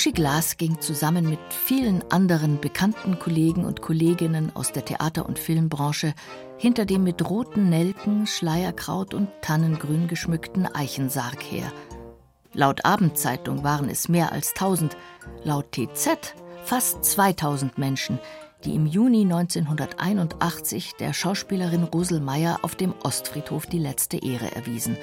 Uschi Glas ging zusammen mit vielen anderen bekannten Kollegen und Kolleginnen aus der Theater- und Filmbranche hinter dem mit roten Nelken, Schleierkraut und Tannengrün geschmückten Eichensarg her. Laut Abendzeitung waren es mehr als 1000, laut TZ fast 2000 Menschen, die im Juni 1981 der Schauspielerin Rosel Meyer auf dem Ostfriedhof die letzte Ehre erwiesen.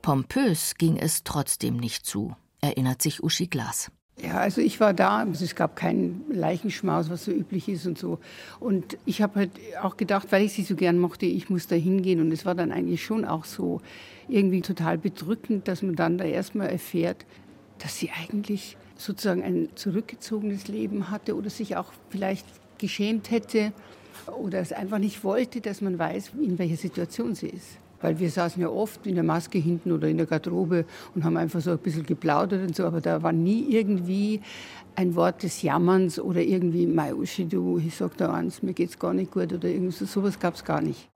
Pompös ging es trotzdem nicht zu, erinnert sich Uschi Glas. Ja, also ich war da, es gab keinen Leichenschmaus, was so üblich ist und so. Und ich habe halt auch gedacht, weil ich sie so gern mochte, ich muss da hingehen. Und es war dann eigentlich schon auch so irgendwie total bedrückend, dass man dann da erstmal erfährt, dass sie eigentlich sozusagen ein zurückgezogenes Leben hatte oder sich auch vielleicht geschämt hätte oder es einfach nicht wollte, dass man weiß, in welcher Situation sie ist. Weil wir saßen ja oft in der Maske hinten oder in der Garderobe und haben einfach so ein bisschen geplaudert und so, aber da war nie irgendwie ein Wort des Jammerns oder irgendwie, Mai Uschi, du, ich sag da eins, mir geht's gar nicht gut oder irgendwas, so, sowas gab's gar nicht.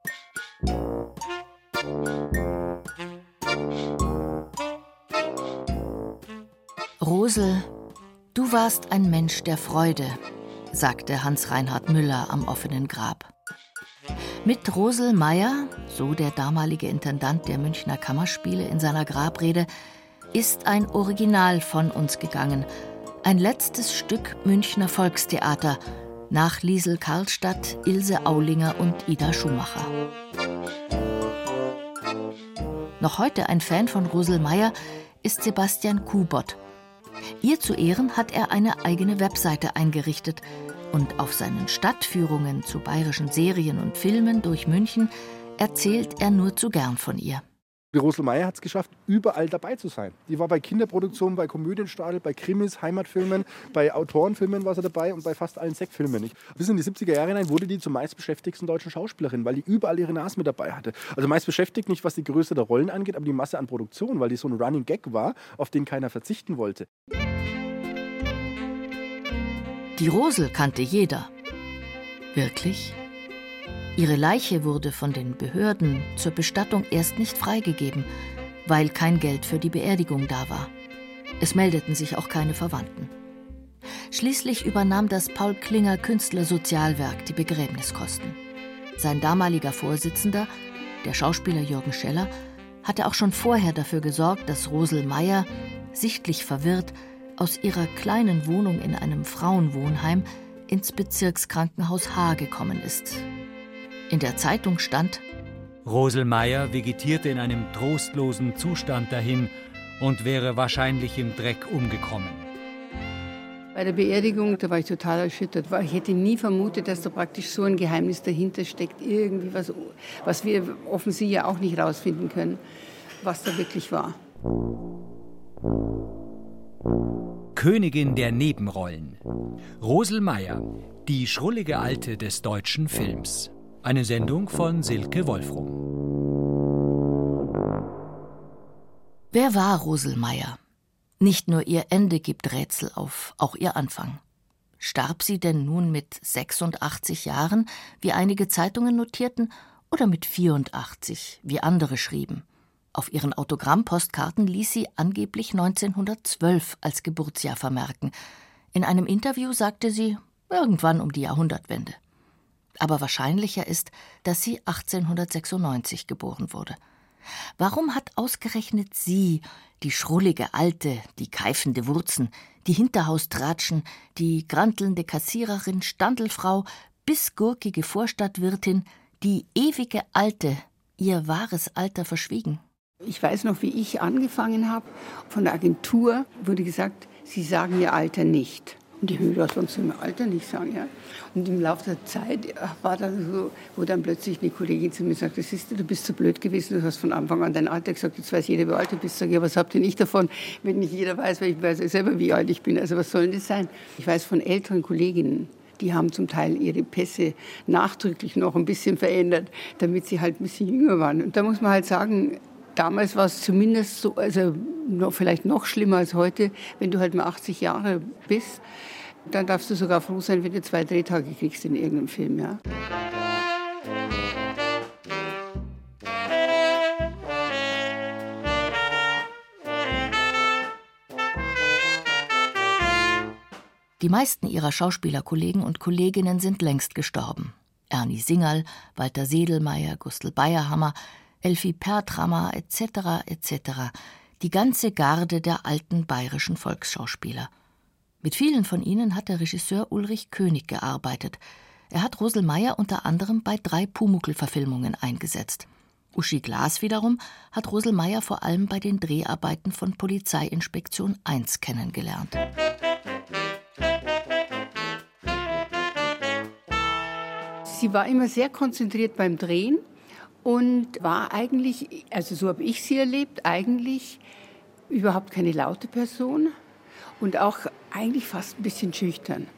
Rosel, du warst ein Mensch der Freude, sagte Hans-Reinhard Müller am offenen Grab. Mit Rosel Meyer, so der damalige Intendant der Münchner Kammerspiele in seiner Grabrede, ist ein Original von uns gegangen. Ein letztes Stück Münchner Volkstheater nach Liesel Karlstadt, Ilse Aulinger und Ida Schumacher. Noch heute ein Fan von Rosel Meyer ist Sebastian Kubot. Ihr zu Ehren hat er eine eigene Webseite eingerichtet und auf seinen Stadtführungen zu bayerischen Serien und Filmen durch München erzählt er nur zu gern von ihr. Die Rosel Meier hat es geschafft, überall dabei zu sein. Die war bei Kinderproduktionen, bei Komödienstadel, bei Krimis, Heimatfilmen, bei Autorenfilmen war sie dabei und bei fast allen Sektfilmen. Bis in die 70er Jahre hinein wurde die zur meistbeschäftigsten deutschen Schauspielerin, weil die überall ihre Nase mit dabei hatte. Also meist beschäftigt nicht, was die Größe der Rollen angeht, aber die Masse an Produktion, weil die so ein Running Gag war, auf den keiner verzichten wollte. Die Rosel kannte jeder. Wirklich? Ihre Leiche wurde von den Behörden zur Bestattung erst nicht freigegeben, weil kein Geld für die Beerdigung da war. Es meldeten sich auch keine Verwandten. Schließlich übernahm das Paul Klinger Künstlersozialwerk die Begräbniskosten. Sein damaliger Vorsitzender, der Schauspieler Jürgen Scheller, hatte auch schon vorher dafür gesorgt, dass Rosel Meyer, sichtlich verwirrt, aus ihrer kleinen Wohnung in einem Frauenwohnheim ins Bezirkskrankenhaus H gekommen ist. In der Zeitung stand Rosel Meyer vegetierte in einem trostlosen Zustand dahin und wäre wahrscheinlich im Dreck umgekommen. Bei der Beerdigung, da war ich total erschüttert. Ich hätte nie vermutet, dass da praktisch so ein Geheimnis dahinter steckt. Irgendwie was, was wir offensichtlich ja auch nicht rausfinden können, was da wirklich war. Königin der Nebenrollen. Rosel Meyer, die schrullige Alte des deutschen Films. Eine Sendung von Silke Wolfrum. Wer war Rosel Meyer? Nicht nur ihr Ende gibt Rätsel auf, auch ihr Anfang. Starb sie denn nun mit 86 Jahren, wie einige Zeitungen notierten, oder mit 84, wie andere schrieben? Auf ihren Autogrammpostkarten ließ sie angeblich 1912 als Geburtsjahr vermerken. In einem Interview sagte sie irgendwann um die Jahrhundertwende. Aber wahrscheinlicher ist, dass sie 1896 geboren wurde. Warum hat ausgerechnet sie, die schrullige Alte, die keifende Wurzen, die Hinterhaustratschen, die grantelnde Kassiererin, Standelfrau, bissgurkige Vorstadtwirtin, die ewige Alte, ihr wahres Alter verschwiegen? Ich weiß noch, wie ich angefangen habe. Von der Agentur wurde gesagt, Sie sagen Ihr Alter nicht. Und die Hörer sonst im Alter nicht sagen, ja. Und im Laufe der Zeit war dann so, wo dann plötzlich eine Kollegin zu mir sagte, siehst du, du bist so blöd gewesen, du hast von Anfang an dein Alter gesagt, jetzt weiß jeder, wie alt du bist. Sag ich, ja, was habt ihr nicht davon, wenn nicht jeder weiß, weil ich weiß selber, wie alt ich bin. Also was soll denn das sein? Ich weiß von älteren Kolleginnen, Die haben zum Teil ihre Pässe nachdrücklich noch ein bisschen verändert, damit sie halt ein bisschen jünger waren. Und da muss man halt sagen, damals war es zumindest so, also noch, vielleicht noch schlimmer als heute, wenn du halt mal 80 Jahre bist, dann darfst du sogar froh sein, wenn du zwei Drehtage kriegst in irgendeinem Film, ja. Die meisten ihrer Schauspielerkollegen und Kolleginnen sind längst gestorben. Ernie Singerl, Walter Sedelmeier, Gustl Bayerhammer, Elfie Pertrammer etc. etc. Die ganze Garde der alten bayerischen Volksschauspieler. Mit vielen von ihnen hat der Regisseur Ulrich König gearbeitet. Er hat Rosel Meyer unter anderem bei drei Pumuckl-Verfilmungen eingesetzt. Uschi Glas wiederum hat Rosel Meyer vor allem bei den Dreharbeiten von Polizeiinspektion 1 kennengelernt. Sie war immer sehr konzentriert beim Drehen und war eigentlich, also so habe ich sie erlebt, eigentlich überhaupt keine laute Person und auch eigentlich fast ein bisschen schüchtern.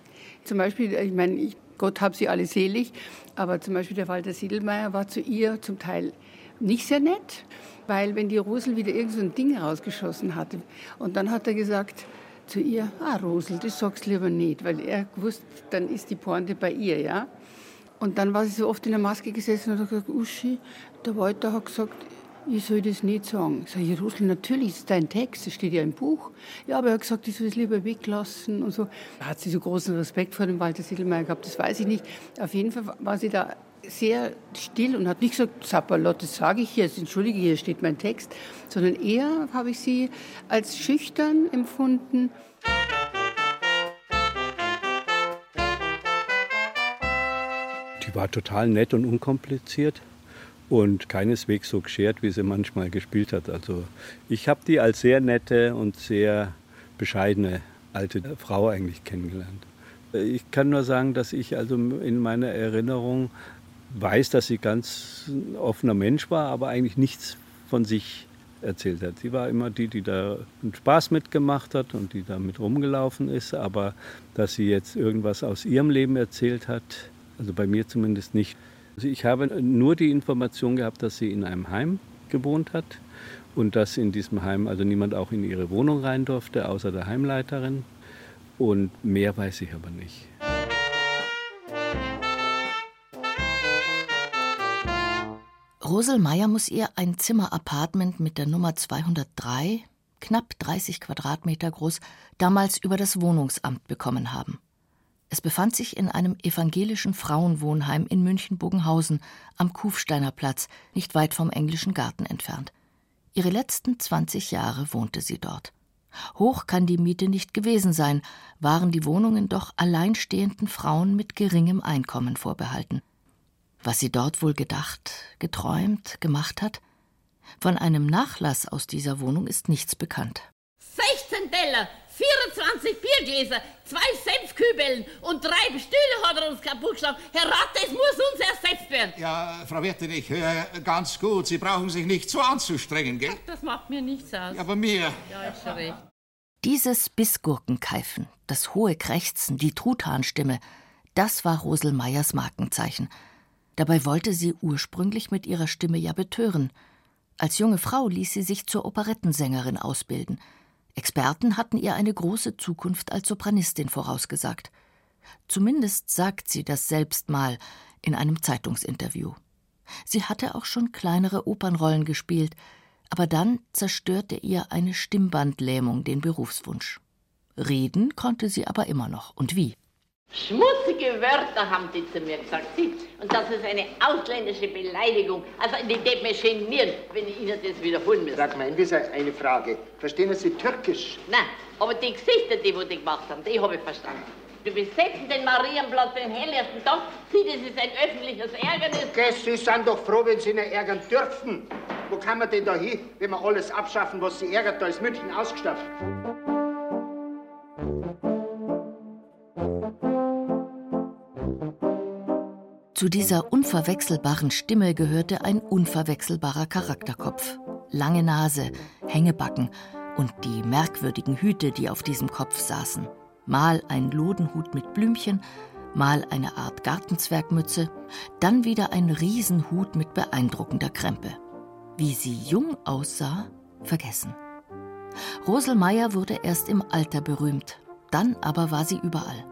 Zum Beispiel, ich meine, Gott hab sie alle selig, aber zum Beispiel der Walter Siedelmeier war zu ihr zum Teil nicht sehr nett, weil wenn die Rosel wieder irgend so ein Ding rausgeschossen hatte und dann hat er gesagt zu ihr, ah Rosel, das sagst lieber nicht, weil er gewusst, dann ist die Pointe bei ihr, ja. Und dann war sie so oft in der Maske gesessen und hat gesagt, Uschi, der Walter hat gesagt, ich soll das nicht sagen. Ich sage, Rosel, natürlich ist dein Text, das steht ja im Buch. Ja, aber er hat gesagt, ich soll es lieber weglassen und so. Hat sie so großen Respekt vor dem Walter Siedelmeier gehabt, das weiß ich nicht. Auf jeden Fall war sie da sehr still und hat nicht gesagt, Zappalot, das sage ich jetzt, entschuldige, hier steht mein Text, sondern eher habe ich sie als schüchtern empfunden. Die war total nett und unkompliziert und keineswegs so geschert, wie sie manchmal gespielt hat. Also ich habe die als sehr nette und sehr bescheidene alte Frau eigentlich kennengelernt. Ich kann nur sagen, dass ich also in meiner Erinnerung weiß, dass sie ganz offener Mensch war, aber eigentlich nichts von sich erzählt hat. Sie war immer die, die da einen Spaß mitgemacht hat und die da mit rumgelaufen ist, aber dass sie jetzt irgendwas aus ihrem Leben erzählt hat, also bei mir zumindest nicht. Also ich habe nur die Information gehabt, dass sie in einem Heim gewohnt hat und dass in diesem Heim also niemand auch in ihre Wohnung rein durfte, außer der Heimleiterin. Und mehr weiß ich aber nicht. Rosel Meyer muss ihr ein Zimmer-Apartment mit der Nummer 203, knapp 30 Quadratmeter groß, damals über das Wohnungsamt bekommen haben. Es befand sich in einem evangelischen Frauenwohnheim in München-Bogenhausen am Kufsteiner Platz, nicht weit vom englischen Garten entfernt. Ihre letzten 20 Jahre wohnte sie dort. Hoch kann die Miete nicht gewesen sein, waren die Wohnungen doch alleinstehenden Frauen mit geringem Einkommen vorbehalten. Was sie dort wohl gedacht, geträumt, gemacht hat? Von einem Nachlass aus dieser Wohnung ist nichts bekannt. 16 Teller 24 Biergläser, zwei Senfkübeln und drei Stühle hat er uns kaputt geschlagen. Herr Rat, das muss uns ersetzt werden. Ja, Frau Wirtin, ich höre ganz gut. Sie brauchen sich nicht so anzustrengen, gell? Das macht mir nichts aus. Ja, aber mir. Ja, ist schon recht. Dieses Bissgurkenkeifen, das hohe Krächzen, die Truthahnstimme, das war Rosel Meyers Markenzeichen. Dabei wollte sie ursprünglich mit ihrer Stimme ja betören. Als junge Frau ließ sie sich zur Operettensängerin ausbilden – Experten hatten ihr eine große Zukunft als Sopranistin vorausgesagt. Zumindest sagt sie das selbst mal in einem Zeitungsinterview. Sie hatte auch schon kleinere Opernrollen gespielt, aber dann zerstörte ihr eine Stimmbandlähmung den Berufswunsch. Reden konnte sie aber immer noch. Und wie? Schmutzige Wörter haben die zu mir gesagt. Sie, und das ist eine ausländische Beleidigung. Also, die geht mir genieren, wenn ich Ihnen das wiederholen muss. Sag mal, das ist eine Frage. Verstehen Sie Türkisch? Nein, aber die Gesichter, die, die gemacht haben, die habe ich verstanden. Wir besetzen den Marienplatz den helllichsten Tag. Sie, das ist ein öffentliches Ärgernis. Okay, Sie sind doch froh, wenn Sie ihn ärgern dürfen. Wo kann man denn da hin, wenn wir alles abschaffen, was Sie ärgert? Da ist München ausgestattet. Zu dieser unverwechselbaren Stimme gehörte ein unverwechselbarer Charakterkopf. Lange Nase, Hängebacken und die merkwürdigen Hüte, die auf diesem Kopf saßen. Mal ein Lodenhut mit Blümchen, mal eine Art Gartenzwergmütze, dann wieder ein Riesenhut mit beeindruckender Krempe. Wie sie jung aussah, vergessen. Roselmeier wurde erst im Alter berühmt, dann aber war sie überall.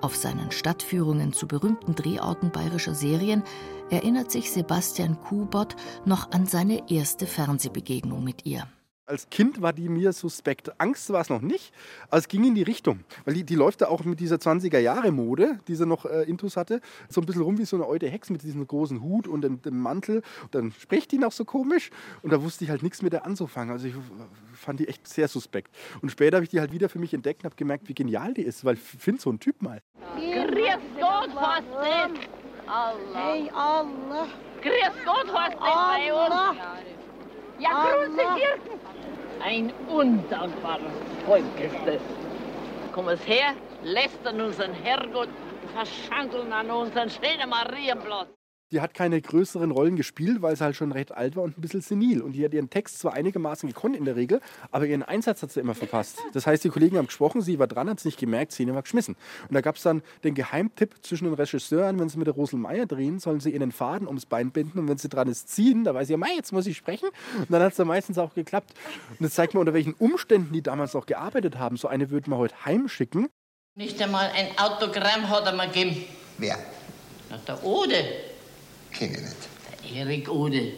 Auf seinen Stadtführungen zu berühmten Drehorten bayerischer Serien erinnert sich Sebastian Kubot noch an seine erste Fernsehbegegnung mit ihr. Als Kind war die mir suspekt. Angst war es noch nicht, aber es ging in die Richtung. Weil die, die läuft da auch mit dieser 20er-Jahre-Mode, die sie noch äh, intus hatte, so ein bisschen rum wie so eine alte Hex mit diesem großen Hut und dem, dem Mantel. Und dann spricht die noch so komisch und da wusste ich halt nichts mit der anzufangen. Also ich fand die echt sehr suspekt. Und später habe ich die halt wieder für mich entdeckt und habe gemerkt, wie genial die ist, weil ich finde so einen Typ mal. Grüß Gott, was ist? Allah. Hey, Allah. Grüß Gott, was ist bei uns? Ja, grüße Kirchen. Ein undankbares Volk ist es. Kommen es her, lästern unseren Herrgott, verschandeln an unseren schönen Marienplatz. Die hat keine größeren Rollen gespielt, weil sie halt schon recht alt war und ein bisschen senil. Und die hat ihren Text zwar einigermaßen gekonnt in der Regel, aber ihren Einsatz hat sie immer verpasst. Das heißt, die Kollegen haben gesprochen, sie war dran, hat es nicht gemerkt, Szene war geschmissen. Und da gab es dann den Geheimtipp zwischen den Regisseuren, wenn sie mit der Rosel Meier drehen, sollen sie ihr den Faden ums Bein binden und wenn sie dran ist, ziehen. Da weiß sie, ja, Mei, jetzt muss ich sprechen. Und dann hat es dann meistens auch geklappt. Und das zeigt mir, unter welchen Umständen die damals auch gearbeitet haben. So eine würde man heute heimschicken. Nicht einmal ein Autogramm hat er mir gegeben. Wer? Na, der Ode. Kenne ich nicht. Der Erik Ode.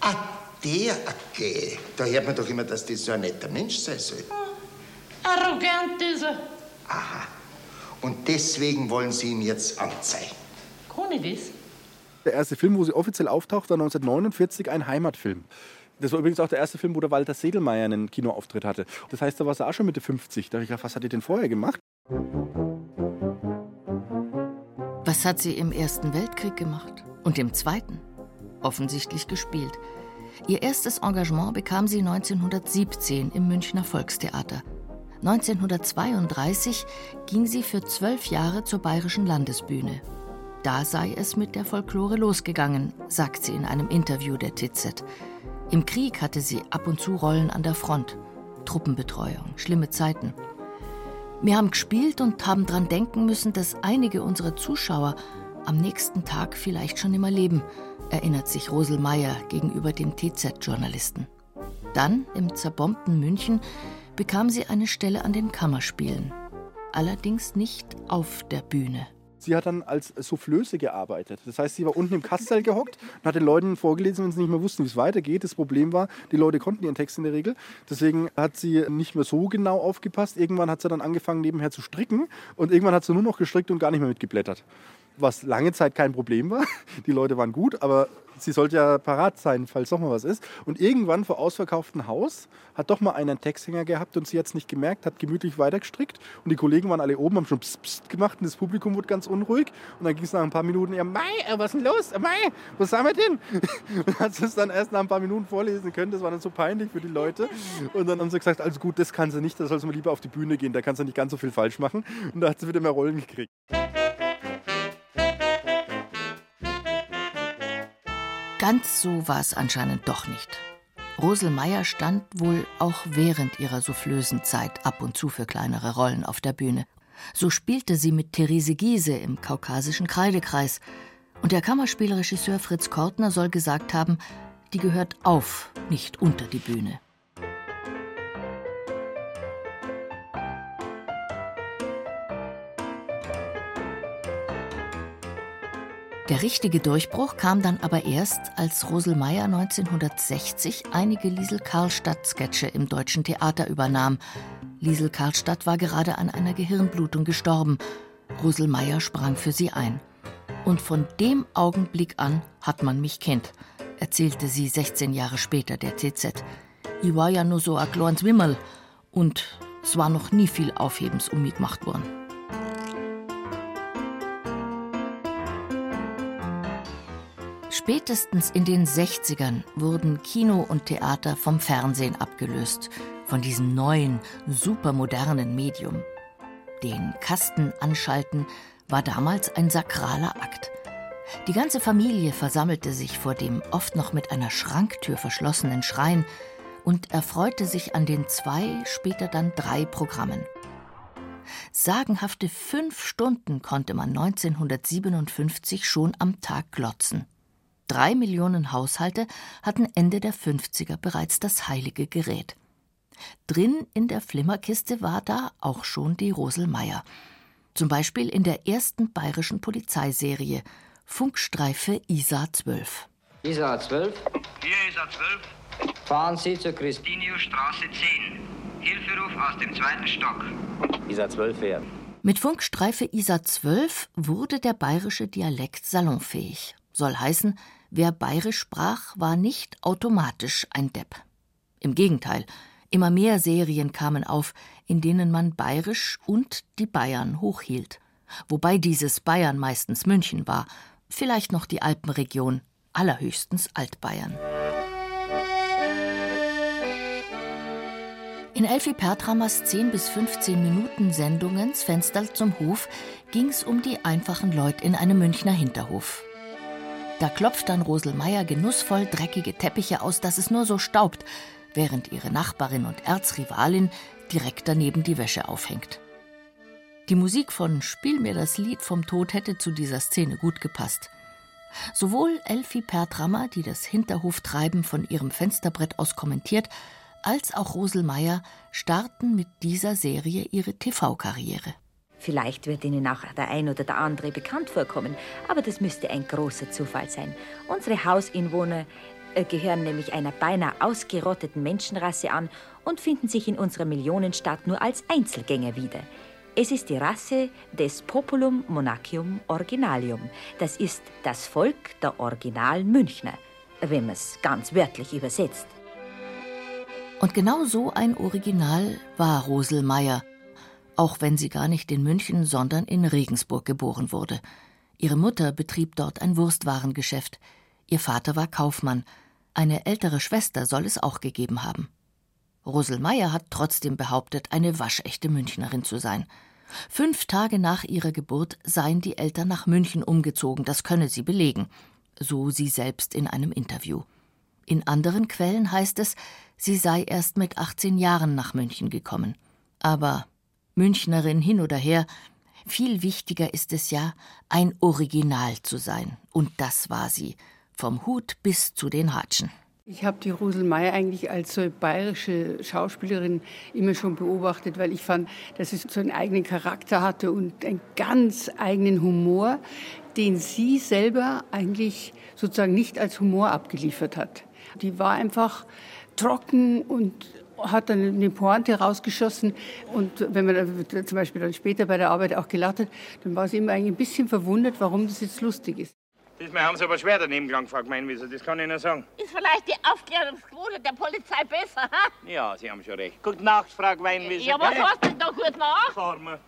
Ah, der, okay. Da hört man doch immer, dass das so ein netter Mensch sein soll. Arrogant ist er. Aha. Und deswegen wollen Sie ihn jetzt anzeigen. Kann ich das? Der erste Film, wo sie offiziell auftaucht, war 1949 ein Heimatfilm. Das war übrigens auch der erste Film, wo der Walter Sedelmeier einen Kinoauftritt hatte. Das heißt, da war sie auch schon Mitte 50. Da habe ich gedacht, was hat die denn vorher gemacht? Was hat sie im Ersten Weltkrieg gemacht? Und im Zweiten? Offensichtlich gespielt. Ihr erstes Engagement bekam sie 1917 im Münchner Volkstheater. 1932 ging sie für zwölf Jahre zur Bayerischen Landesbühne. Da sei es mit der Folklore losgegangen, sagt sie in einem Interview der TZ. Im Krieg hatte sie ab und zu Rollen an der Front. Truppenbetreuung, schlimme Zeiten. Wir haben gespielt und haben dran denken müssen, dass einige unserer Zuschauer am nächsten Tag vielleicht schon immer leben, erinnert sich Rosel Meyer gegenüber dem TZ-Journalisten. Dann, im zerbombten München, bekam sie eine Stelle an den Kammerspielen. Allerdings nicht auf der Bühne. Sie hat dann als Soufflöse gearbeitet. Das heißt, sie war unten im Kastel gehockt und hat den Leuten vorgelesen, wenn sie nicht mehr wussten, wie es weitergeht. Das Problem war, die Leute konnten ihren Text in der Regel. Deswegen hat sie nicht mehr so genau aufgepasst. Irgendwann hat sie dann angefangen, nebenher zu stricken. Und irgendwann hat sie nur noch gestrickt und gar nicht mehr mitgeblättert. Was lange Zeit kein Problem war. Die Leute waren gut, aber sie sollte ja parat sein, falls doch mal was ist. Und irgendwann vor ausverkauftem Haus hat doch mal einer einen Texthänger gehabt und sie hat es nicht gemerkt, hat gemütlich weitergestrickt. Und die Kollegen waren alle oben, haben schon pst, pst gemacht und das Publikum wurde ganz unruhig. Und dann ging es nach ein paar Minuten, ja, Mai, äh, was ist denn los? Äh, Mai, was haben wir denn? Und hat es dann erst nach ein paar Minuten vorlesen können. Das war dann so peinlich für die Leute. Und dann haben sie gesagt, also gut, das kann sie nicht, da soll sie mal lieber auf die Bühne gehen, da kann sie nicht ganz so viel falsch machen. Und da hat sie wieder mehr Rollen gekriegt. Ganz so war es anscheinend doch nicht. Rosel Meyer stand wohl auch während ihrer soufflösen Zeit ab und zu für kleinere Rollen auf der Bühne. So spielte sie mit Therese Giese im kaukasischen Kreidekreis. Und der Kammerspielregisseur Fritz Kortner soll gesagt haben, die gehört auf, nicht unter die Bühne. Der richtige Durchbruch kam dann aber erst, als Rosel Meyer 1960 einige Liesel Karlstadt-Sketche im Deutschen Theater übernahm. Liesel Karlstadt war gerade an einer Gehirnblutung gestorben. Rosel Meyer sprang für sie ein. Und von dem Augenblick an hat man mich kennt, erzählte sie 16 Jahre später der TZ. Ich war ja nur so ein kleines Wimmel und es war noch nie viel Aufhebens um mich gemacht worden. Spätestens in den 60ern wurden Kino und Theater vom Fernsehen abgelöst, von diesem neuen, supermodernen Medium. Den Kasten anschalten war damals ein sakraler Akt. Die ganze Familie versammelte sich vor dem oft noch mit einer Schranktür verschlossenen Schrein und erfreute sich an den zwei, später dann drei Programmen. Sagenhafte fünf Stunden konnte man 1957 schon am Tag glotzen. Drei Millionen Haushalte hatten Ende der 50er bereits das heilige Gerät. Drin in der Flimmerkiste war da auch schon die Roselmeier. Zum Beispiel in der ersten bayerischen Polizeiserie Funkstreife ISA 12. ISA 12? Hier ISA 12. Fahren Sie zur Christi. Straße 10. Hilferuf aus dem zweiten Stock. ISA 12 fährt. Mit Funkstreife ISA 12 wurde der bayerische Dialekt salonfähig. Soll heißen, wer bayerisch sprach, war nicht automatisch ein Depp. Im Gegenteil, immer mehr Serien kamen auf, in denen man bayerisch und die Bayern hochhielt. Wobei dieses Bayern meistens München war, vielleicht noch die Alpenregion, allerhöchstens Altbayern. In Elfi Pertramers 10 bis 15 Minuten Sendungen Fenster zum Hof ging's um die einfachen Leute in einem Münchner Hinterhof. Da klopft dann Rosel Meier genussvoll dreckige Teppiche aus, dass es nur so staubt, während ihre Nachbarin und Erzrivalin direkt daneben die Wäsche aufhängt. Die Musik von Spiel mir das Lied vom Tod hätte zu dieser Szene gut gepasst. Sowohl Elfie Pertrammer, die das Hinterhoftreiben von ihrem Fensterbrett aus kommentiert, als auch Rosel Meier starten mit dieser Serie ihre TV-Karriere. Vielleicht wird Ihnen auch der ein oder der andere bekannt vorkommen, aber das müsste ein großer Zufall sein. Unsere Hausinwohner äh, gehören nämlich einer beinahe ausgerotteten Menschenrasse an und finden sich in unserer Millionenstadt nur als Einzelgänger wieder. Es ist die Rasse des Populum Monachium Originalium. Das ist das Volk der originalen Münchner, wenn man es ganz wörtlich übersetzt. Und genau so ein Original war Rosel Meier, auch wenn sie gar nicht in München, sondern in Regensburg geboren wurde. Ihre Mutter betrieb dort ein Wurstwarengeschäft. Ihr Vater war Kaufmann. Eine ältere Schwester soll es auch gegeben haben. Rosel Meier hat trotzdem behauptet, eine waschechte Münchnerin zu sein. Fünf Tage nach ihrer Geburt seien die Eltern nach München umgezogen, das könne sie belegen, so sie selbst in einem Interview. In anderen Quellen heißt es, sie sei erst mit 18 Jahren nach München gekommen. Aber Münchnerin hin oder her, viel wichtiger ist es ja, ein Original zu sein. Und das war sie, vom Hut bis zu den Hatschen. Ich habe die Rosel May eigentlich als so bayerische Schauspielerin immer schon beobachtet, weil ich fand, dass sie so einen eigenen Charakter hatte und einen ganz eigenen Humor, den sie selber eigentlich sozusagen nicht als Humor abgeliefert hat. Die war einfach trocken und hat dann eine Pointe rausgeschossen. Und wenn man zum Beispiel dann später bei der Arbeit auch gelacht hat, dann war sie immer eigentlich ein bisschen verwundert, warum das jetzt lustig ist. Diesmal haben sie aber schwer daneben gelangt, Frau Gemeinwieser, das kann ich Ihnen sagen. Ist vielleicht die Aufklärungsquote der Polizei besser, ha? Ja, Sie haben schon recht. Gute Nacht, Frau Gemeinwieser. Ja, was heißt denn da gut nach? Wir.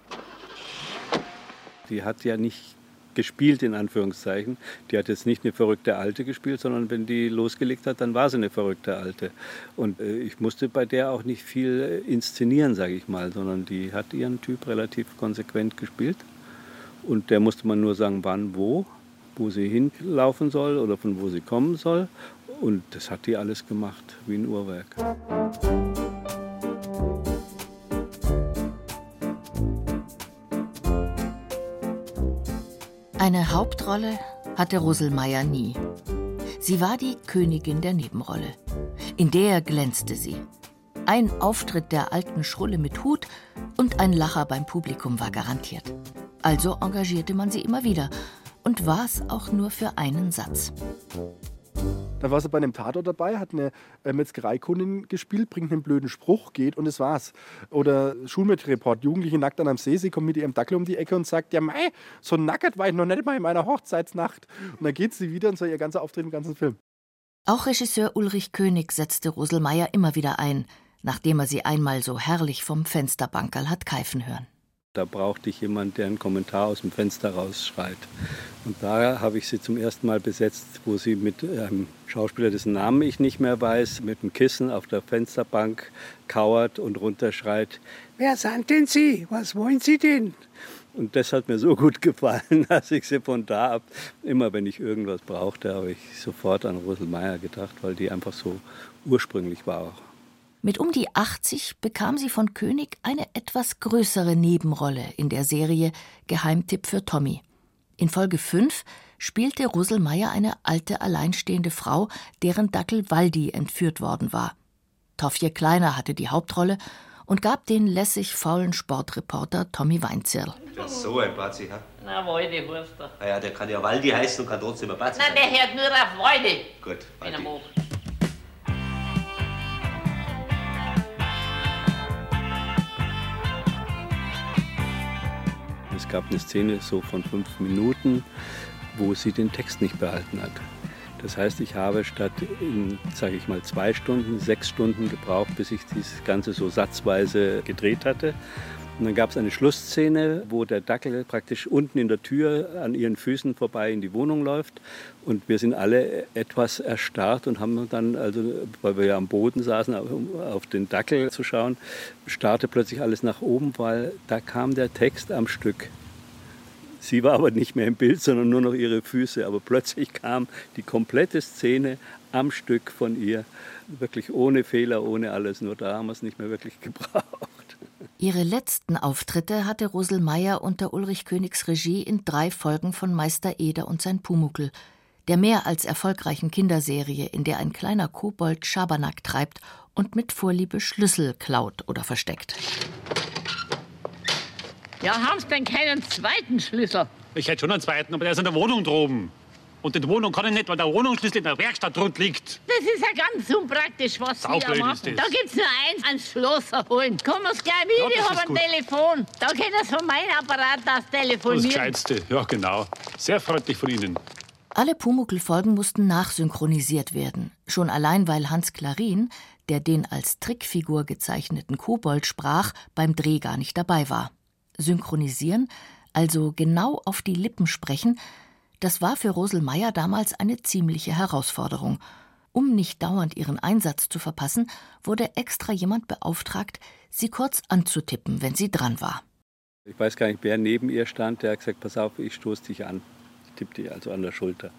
Die hat ja nicht gespielt, in Anführungszeichen. Die hat jetzt nicht eine verrückte Alte gespielt, sondern wenn die losgelegt hat, dann war sie eine verrückte Alte. Und äh, ich musste bei der auch nicht viel inszenieren, sage ich mal, sondern die hat ihren Typ relativ konsequent gespielt. Und der musste man nur sagen, wann, wo wo sie hinlaufen soll oder von wo sie kommen soll. Und das hat die alles gemacht, wie ein Uhrwerk. Eine Hauptrolle hatte Roselmeier nie. Sie war die Königin der Nebenrolle. In der glänzte sie. Ein Auftritt der alten Schrulle mit Hut und ein Lacher beim Publikum war garantiert. Also engagierte man sie immer wieder und war es auch nur für einen Satz. Da war sie bei einem Tatort dabei, hat eine äh, Metzgereikundin gespielt, bringt einen blöden Spruch, geht und es war's. Oder Schulmädchenreport, Jugendliche nackt an einem See, sie kommt mit ihrem Dackel um die Ecke und sagt, ja mei, so nackert war ich noch nicht mal in meiner Hochzeitsnacht. Und dann geht sie wieder und so ihr ganzer Auftritt im ganzen Film. Auch Regisseur Ulrich König setzte Roselmeier immer wieder ein, nachdem er sie einmal so herrlich vom Fensterbankerl hat keifen hören. Da brauchte ich jemanden, der einen Kommentar aus dem Fenster rausschreit. Und da habe ich sie zum ersten Mal besetzt, wo sie mit einem Schauspieler, dessen Namen ich nicht mehr weiß, mit einem Kissen auf der Fensterbank kauert und runterschreit. Wer sind denn Sie? Was wollen Sie denn? Und das hat mir so gut gefallen, dass ich sie von da ab, immer wenn ich irgendwas brauchte, habe ich sofort an Rosel Meier gedacht, weil die einfach so ursprünglich war. Mit um die 80 bekam sie von König eine etwas größere Nebenrolle in der Serie Geheimtipp für Tommy. In Folge 5 spielte Ruselmeier eine alte alleinstehende Frau, deren Dackel Waldi entführt worden war. Toffje Kleiner hatte die Hauptrolle und gab den lässig faulen Sportreporter Tommy Weinzierl. Das ist so ein Bazi, ha? Na, Waldi heißt er. Ah ja, der kann ja Waldi heißen und kann trotzdem ein Bazi Nein, der hört nur auf Waldi. Gut, er Waldi. Gab eine Szene so von fünf Minuten, wo sie den Text nicht behalten hat. Das heißt, ich habe statt sage ich mal, zwei Stunden, sechs Stunden gebraucht, bis ich das Ganze so satzweise gedreht hatte. Und dann gab es eine Schlussszene, wo der Dackel praktisch unten in der Tür an ihren Füßen vorbei in die Wohnung läuft. Und wir sind alle etwas erstarrt und haben dann, also, weil wir ja am Boden saßen, um auf den Dackel zu schauen, starrte plötzlich alles nach oben, weil da kam der Text am Stück. Sie war aber nicht mehr im Bild, sondern nur noch ihre Füße. Aber plötzlich kam die komplette Szene am Stück von ihr, wirklich ohne Fehler, ohne alles. Nur da haben wir es nicht mehr wirklich gebraucht. Ihre letzten Auftritte hatte Rosel Meyer unter Ulrich Königs Regie in drei Folgen von Meister Eder und sein Pumuckel, der mehr als erfolgreichen Kinderserie, in der ein kleiner Kobold Schabernack treibt und mit Vorliebe Schlüssel klaut oder versteckt. Ja, haben Sie denn keinen zweiten Schlüssel? Ich hätte schon einen zweiten, aber der ist in der Wohnung droben. Und in der Wohnung kann ich nicht, weil der Wohnungsschlüssel in der Werkstatt drunter liegt. Das ist ja ganz unpraktisch, was Sie da Saublöd machen. ist das. Da gibt's nur eins, ein Schlosser holen. Kommen Sie gleich mit, Ja, ich das habe ist ein gut. Telefon. Da können Sie von meinem Apparat aus Das telefonieren. Gescheitste. Ja, genau. Sehr freundlich von Ihnen. Alle Pumuckl-Folgen mussten nachsynchronisiert werden, schon allein weil Hans Klarin, der den als Trickfigur gezeichneten Kobold sprach, beim Dreh gar nicht dabei war. Synchronisieren, also genau auf die Lippen sprechen, das war für Rosel Meyer damals eine ziemliche Herausforderung. Um nicht dauernd ihren Einsatz zu verpassen, wurde extra jemand beauftragt, sie kurz anzutippen, wenn sie dran war. Ich weiß gar nicht, wer neben ihr stand, der hat gesagt, pass auf, ich stoße dich an. Ich tippe dich also an der Schulter.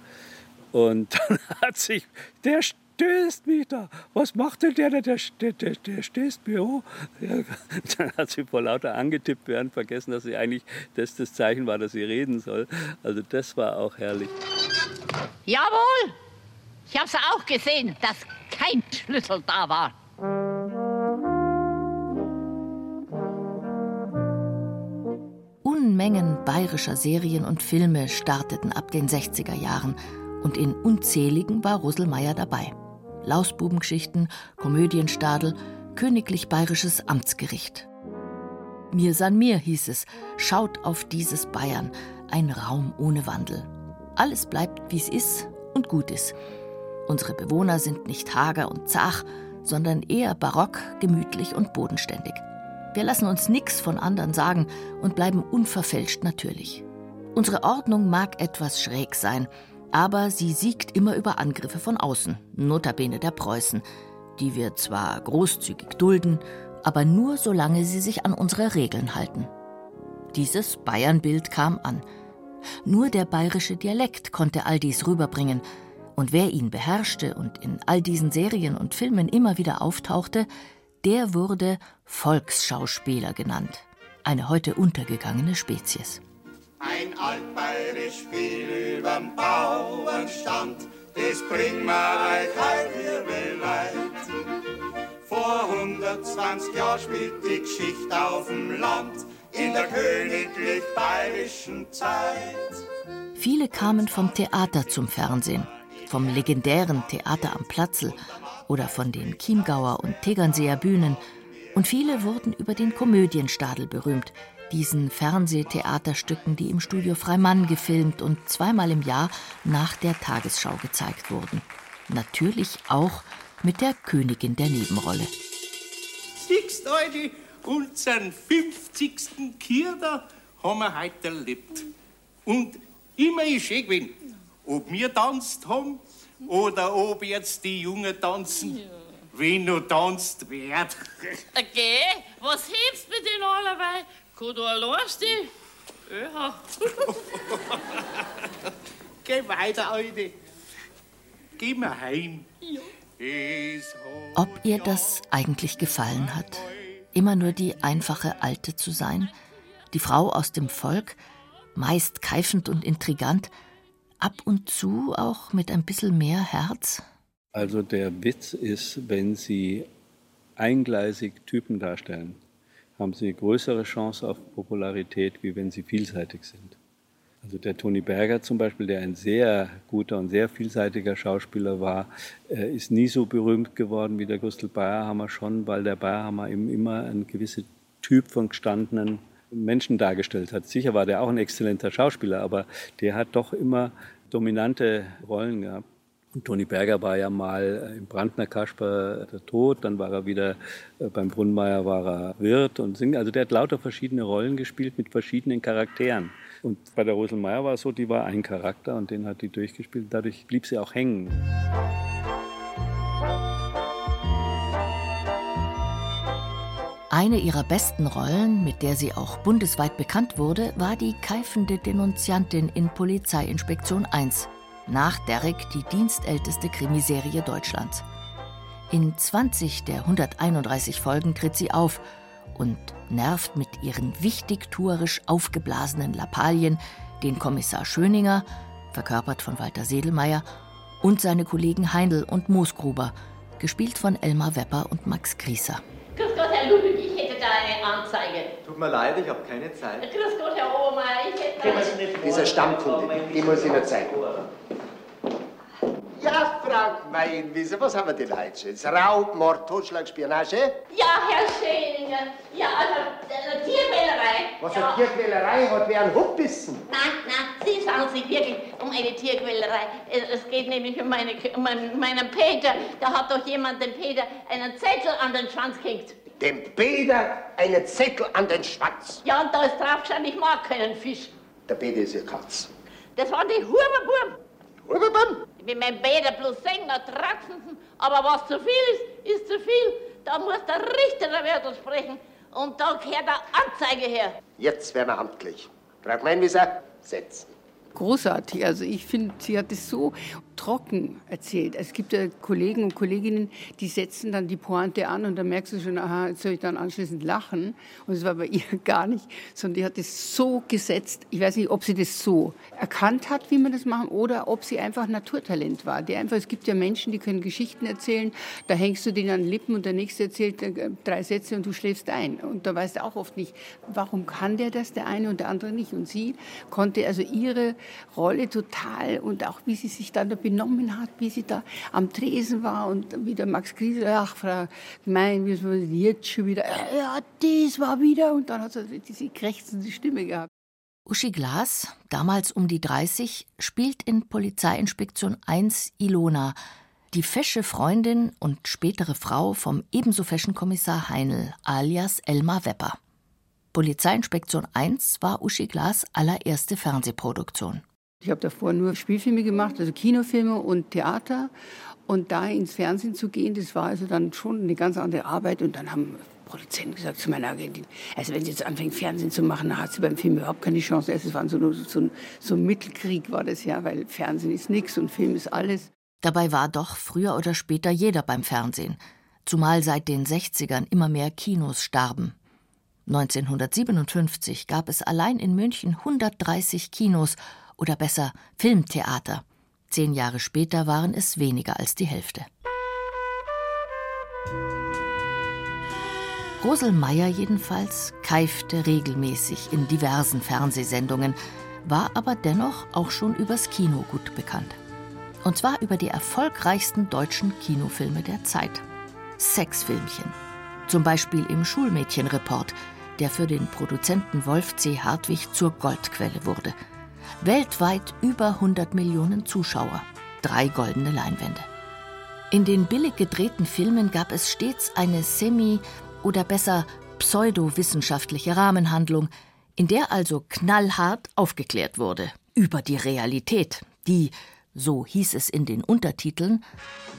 Und dann hat sich, der stößt mich da. Was macht denn der, der, der, der, der, stößt mir hoch. Ja, dann hat sie vor lauter angetippt werden vergessen, dass sie eigentlich das das Zeichen war, dass sie reden soll. Also das war auch herrlich. Jawohl! Ich hab's auch gesehen, dass kein Schlüssel da war. Unmengen bayerischer Serien und Filme starteten ab den 60er Jahren und in unzähligen war Ruselmeier dabei. Lausbubengeschichten, Komödienstadel, königlich bayerisches Amtsgericht. Mir san mir hieß es, schaut auf dieses Bayern, ein Raum ohne Wandel. Alles bleibt, wie's ist und gut ist. Unsere Bewohner sind nicht hager und zach, sondern eher barock, gemütlich und bodenständig. Wir lassen uns nix von anderen sagen und bleiben unverfälscht natürlich. Unsere Ordnung mag etwas schräg sein, aber sie siegt immer über Angriffe von außen, notabene der Preußen, die wir zwar großzügig dulden, aber nur solange sie sich an unsere Regeln halten. Dieses Bayernbild kam an. Nur der bayerische Dialekt konnte all dies rüberbringen, und wer ihn beherrschte und in all diesen Serien und Filmen immer wieder auftauchte, der wurde Volksschauspieler genannt. Eine heute untergegangene Spezies. Ein altbayerisch Spiel überm Bauernstand, das bringen wir euch heut hier beleit. Vor 120 Jahren spielt die Geschichte auf dem Land, in der königlich bayerischen Zeit. Viele kamen vom Theater zum Fernsehen, vom legendären Theater am Platzl oder von den Chiemgauer und Tegernseer Bühnen. Und viele wurden über den Komödienstadel berühmt, diesen Fernsehtheaterstücken, die im Studio Freimann gefilmt und zweimal im Jahr nach der Tagesschau gezeigt wurden. Natürlich auch mit der Königin der Nebenrolle. Siehst heute, unseren 50. Kirder haben wir heute erlebt. Und immer ist schön gewesen. Ob wir tanzt haben oder ob jetzt die Jungen tanzen. Wenn noch tanzt wird. Okay, was hebst du mit den allerweil? Kann du allein stehen? Ja. Geh weiter, Alte. Geh mal heim. Ob ihr das eigentlich gefallen hat, immer nur die einfache Alte zu sein, die Frau aus dem Volk, meist keifend und intrigant, ab und zu auch mit ein bisschen mehr Herz? Also der Witz ist, wenn Sie eingleisig Typen darstellen, haben Sie eine größere Chance auf Popularität, wie wenn Sie vielseitig sind. Also der Toni Berger zum Beispiel, der ein sehr guter und sehr vielseitiger Schauspieler war, äh, ist nie so berühmt geworden wie der Gustl Bayerhammer schon, weil der Bayerhammer ihm immer ein gewisser Typ von gestandenen Menschen dargestellt hat. Sicher war der auch ein exzellenter Schauspieler, aber der hat doch immer dominante Rollen gehabt. Toni Berger war ja mal im Brandner Kasper der Tod, dann war er wieder äh, beim Brunnmeier war er Wirt und singt. Also der hat lauter verschiedene Rollen gespielt mit verschiedenen Charakteren. Und bei der Rosel Meier war es so, die war ein Charakter und den hat die durchgespielt. Dadurch blieb sie auch hängen. Eine ihrer besten Rollen, mit der sie auch bundesweit bekannt wurde, war die keifende Denunziantin in Polizeiinspektion 1, nach Derrick die dienstälteste Krimiserie Deutschlands. In 20 der 131 Folgen tritt sie auf und nervt mit ihren wichtigtuerisch aufgeblasenen Lappalien den Kommissar Schöninger, verkörpert von Walter Sedelmeier, und seine Kollegen Heindl und Moosgruber, gespielt von Elmar Wepper und Max Grieser. Grüß Gott, Herr Ludwig, ich hätte da eine Anzeige. Tut mir leid, ich habe keine Zeit. Grüß Gott, Herr Obermeier, ich hätte da eine... Dieser Stammkunde, die muss ich noch zeigen. Ja, Frau Meinwieser, was haben wir denn heute schon? Raub, Mord, Totschlag, Spionage? Ja, Herr Schäninger, ja, also äh, Tierquälerei. Was ja. eine Tierquälerei hat, wer einen Hund bissen? Nein, nein, Sie sagen sich wirklich um eine Tierquälerei. Es, geht nämlich um, meine, um meinen, meinen Peter. Da hat doch jemand dem Peter einen Zettel an den Schwanz gehängt. Dem Peter einen Zettel an den Schwanz. Ja, und da ist drauf gestanden, ich mag keinen Fisch. Der Peter ist ja Katz. Das waren die Huberbuben. Huberbuben? Wenn mein Peter bloß singen, tratzen, aber was zu viel ist, ist zu viel. Da muss der Richter der Wörter sprechen. Und da gehört der Anzeige her. Jetzt werden wir amtlich. Frau Meinwieser, setzen. Großartig. Also ich finde, sie hat es so trocken erzählt. Es gibt ja Kollegen und Kolleginnen, die setzen dann die Pointe an und dann merkst du schon, aha, jetzt soll ich dann anschließend lachen. Und es war bei ihr gar nicht, sondern die hat es so gesetzt. Ich weiß nicht, ob sie das so erkannt hat, wie man das machen, oder ob sie einfach Naturtalent war. Die einfach, es gibt ja Menschen, die können Geschichten erzählen, da hängst du denen an den Lippen und der nächste erzählt äh, drei Sätze und du schläfst ein. Und da weißt du auch oft nicht, warum kann der das, der eine und der andere nicht. Und sie konnte also ihre Rolle total und auch wie sie sich dann da benommen hat, wie sie da am Tresen war und wie der Max Grieser, ach Frau Gemein, wie ist jetzt schon wieder, ja, das war wieder und dann hat sie diese krächzende Stimme gehabt. Uschi Glas, damals um die 30, spielt in Polizeiinspektion 1 Ilona, die fesche Freundin und spätere Frau vom ebenso feschen Kommissar Heinl alias Elmar Wepper. Polizeiinspektion 1 war Uschi Glas allererste Fernsehproduktion. Ich habe davor nur Spielfilme gemacht, also Kinofilme und Theater. Und da ins Fernsehen zu gehen, das war also dann schon eine ganz andere Arbeit. Und dann haben Produzenten gesagt zu meiner Agentin, also wenn sie jetzt anfängt, Fernsehen zu machen, dann hat sie beim Film überhaupt keine Chance. Es war so, so, so ein Mittelkrieg war das ja, weil Fernsehen ist nichts und Film ist alles. Dabei war doch früher oder später jeder beim Fernsehen. Zumal seit den 60ern immer mehr Kinos starben. 1957 gab es allein in München 130 Kinos oder besser Filmtheater. Zehn Jahre später waren es weniger als die Hälfte. Rosel Meyer jedenfalls keifte regelmäßig in diversen Fernsehsendungen, war aber dennoch auch schon übers Kino gut bekannt. Und zwar über die erfolgreichsten deutschen Kinofilme der Zeit. Sexfilmchen. Zum Beispiel im Schulmädchenreport, der für den Produzenten Wolf C. Hartwig zur Goldquelle wurde. Weltweit über 100 Millionen Zuschauer, drei goldene Leinwände. In den billig gedrehten Filmen gab es stets eine semi- oder besser pseudowissenschaftliche Rahmenhandlung, in der also knallhart aufgeklärt wurde über die Realität, die, so hieß es in den Untertiteln,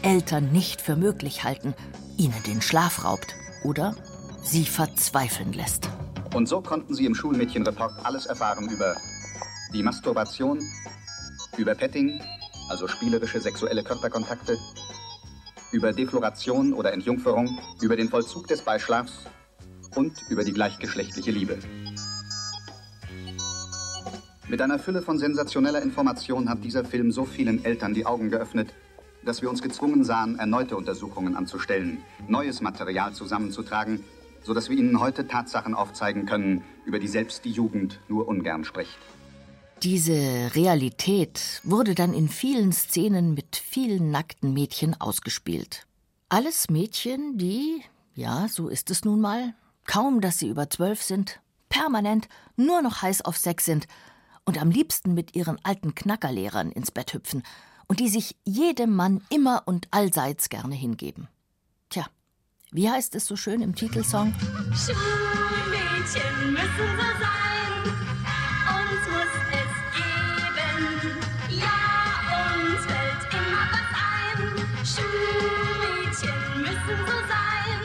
Eltern nicht für möglich halten, ihnen den Schlaf raubt oder sie verzweifeln lässt. Und so konnten sie im Schulmädchenreport alles erfahren über die Masturbation, über Petting, also spielerische sexuelle Körperkontakte, über Defloration oder Entjungferung, über den Vollzug des Beischlafs und über die gleichgeschlechtliche Liebe. Mit einer Fülle von sensationeller Information hat dieser Film so vielen Eltern die Augen geöffnet, dass wir uns gezwungen sahen, erneute Untersuchungen anzustellen, neues Material zusammenzutragen, sodass wir Ihnen heute Tatsachen aufzeigen können, über die selbst die Jugend nur ungern spricht. Diese Realität wurde dann in vielen Szenen mit vielen nackten Mädchen ausgespielt. Alles Mädchen, die, ja, so ist es nun mal, kaum dass sie über zwölf sind, permanent nur noch heiß auf Sex sind und am liebsten mit ihren alten Knackerlehrern ins Bett hüpfen und die sich jedem Mann immer und allseits gerne hingeben. Tja, wie heißt es so schön im Titelsong? Schulmädchen müssen so sein, uns muss es geben. Ja, uns fällt immer was ein. Schulmädchen müssen so sein,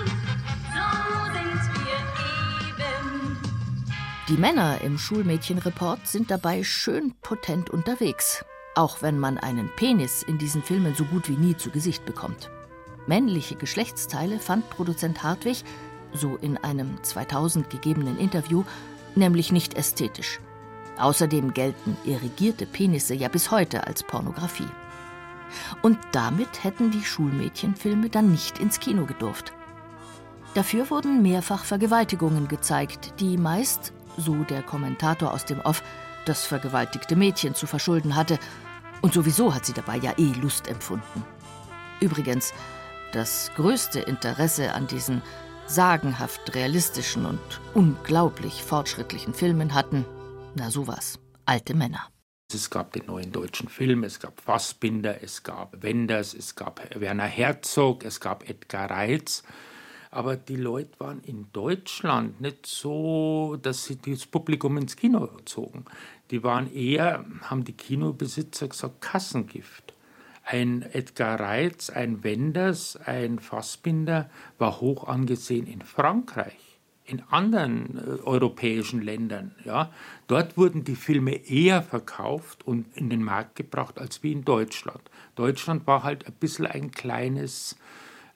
so sind wir eben. Die Männer im Schulmädchenreport sind dabei schön potent unterwegs, auch wenn man einen Penis in diesen Filmen so gut wie nie zu Gesicht bekommt. Männliche Geschlechtsteile fand Produzent Hartwig, so in einem 2000 gegebenen Interview, nämlich nicht ästhetisch. Außerdem gelten irrigierte Penisse ja bis heute als Pornografie. Und damit hätten die Schulmädchenfilme dann nicht ins Kino gedurft. Dafür wurden mehrfach Vergewaltigungen gezeigt, die meist, so der Kommentator aus dem Off, das vergewaltigte Mädchen zu verschulden hatte. Und sowieso hat sie dabei ja eh Lust empfunden. Übrigens, das größte Interesse an diesen sagenhaft realistischen und unglaublich fortschrittlichen Filmen hatten, na sowas, alte Männer. Es gab den neuen deutschen Film, es gab Fassbinder, es gab Wenders, es gab Werner Herzog, es gab Edgar Reitz. Aber die Leute waren in Deutschland nicht so, dass sie das Publikum ins Kino zogen. Die waren eher, haben die Kinobesitzer gesagt, Kassengift. Ein Edgar Reitz, ein Wenders, ein Fassbinder war hoch angesehen in Frankreich, in anderen äh, europäischen Ländern. Ja. Dort wurden die Filme eher verkauft und in den Markt gebracht als wie in Deutschland. Deutschland war halt ein bisschen ein kleines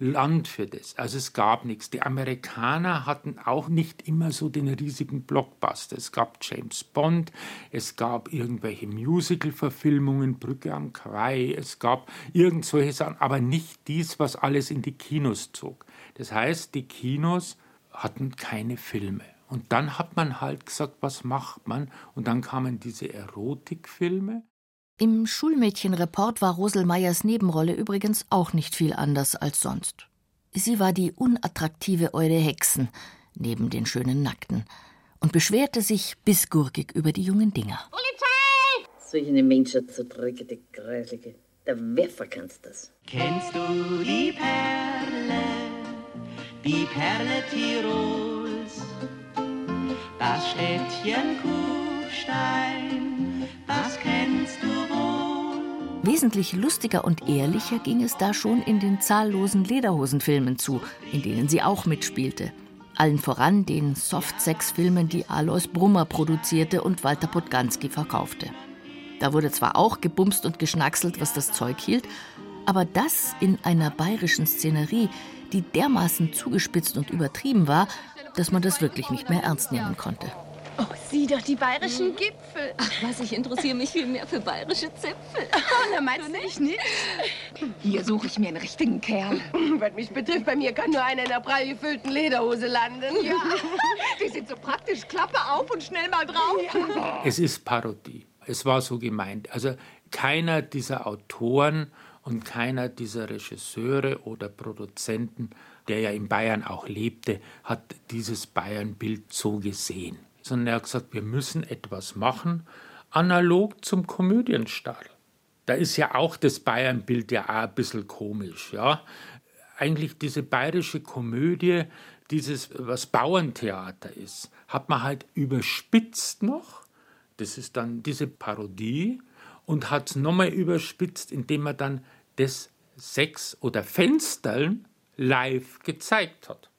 Land für das. Also es gab nichts. Die Amerikaner hatten auch nicht immer so den riesigen Blockbuster. Es gab James Bond, es gab irgendwelche Musical-Verfilmungen, Brücke am Quai, es gab irgend solche Sachen, aber nicht dies, was alles in die Kinos zog. Das heißt, die Kinos hatten keine Filme. Und dann hat man halt gesagt, was macht man? Und dann kamen diese Erotikfilme. Im Schulmädchenreport war Roselmeyers Nebenrolle übrigens auch nicht viel anders als sonst. Sie war die unattraktive Eure Hexen neben den schönen Nackten und beschwerte sich bissgurkig über die jungen Dinger. Polizei! Solche Menschen zu drücken, die Gräuliche. Der Werfer kannst das. Kennst du die Perle, die Perle Tirols, das Städtchen Kufstein, das kennst du Wesentlich lustiger und ehrlicher ging es da schon in den zahllosen Lederhosenfilmen zu, in denen sie auch mitspielte. Allen voran den Softsex-Filmen, die Alois Brummer produzierte und Walter Podganski verkaufte. Da wurde zwar auch gebumst und geschnackselt, was das Zeug hielt, aber das in einer bayerischen Szenerie, die dermaßen zugespitzt und übertrieben war, dass man das wirklich nicht mehr ernst nehmen konnte. Sieh doch die bayerischen Gipfel. Ach was, ich interessiere mich viel mehr für bayerische Zipfel. Oh, na, meinst du nicht? nicht? Hier suche ich mir einen richtigen Kerl. Was mich betrifft, bei mir kann nur einer in einer prall gefüllten Lederhose landen. Ja, die sind so praktisch. Klappe auf und schnell mal drauf. Ja. Es ist Parodie. Es war so gemeint. Also keiner dieser Autoren und keiner dieser Regisseure oder Produzenten, der ja in Bayern auch lebte, hat dieses Bayernbild so gesehen sondern er hat gesagt, wir müssen etwas machen, analog zum Komödienstadel. Da ist ja auch das Bayernbild ja auch ein bisschen komisch. Ja? Eigentlich diese bayerische Komödie, dieses, was Bauerntheater ist, hat man halt überspitzt noch. Das ist dann diese Parodie und hat es nochmal überspitzt, indem man dann das Sex oder Fenstern live gezeigt hat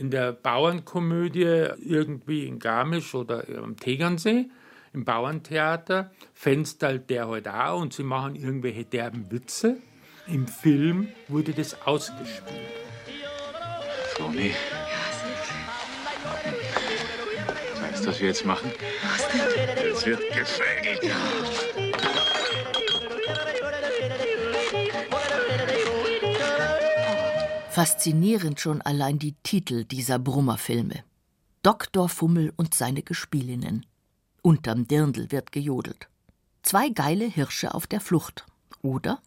in der Bauernkomödie irgendwie in Garmisch oder am Tegernsee, im Bauerntheater, fenstert der heute halt auch und sie machen irgendwelche derben Witze. Im Film wurde das ausgespielt. Toni. Weißt du, was wir jetzt machen? Jetzt wird gefägelt. Faszinierend schon allein die Titel dieser Brummerfilme. Dr. Fummel und seine Gespielinnen. Unterm Dirndl wird gejodelt. Zwei geile Hirsche auf der Flucht. Oder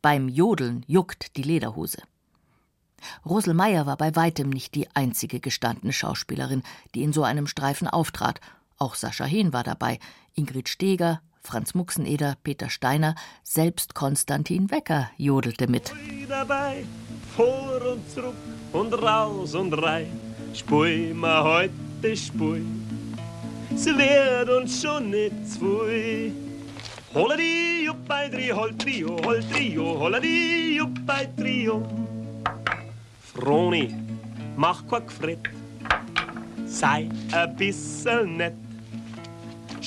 beim Jodeln juckt die Lederhose. Rosel Meyer war bei weitem nicht die einzige gestandene Schauspielerin, die in so einem Streifen auftrat. Auch Sascha Hehn war dabei, Ingrid Steger, Franz Muxeneder, Peter Steiner, selbst Konstantin Wecker jodelte mit. dabei, vor und zurück und raus und rein. Spui ma heute spui, sie wird uns schon nicht zwei. Holla die bei Trio, hol Trio, hol Trio, holla die bei Trio. Froni, mach kein Gefrett, sei a bissel nett.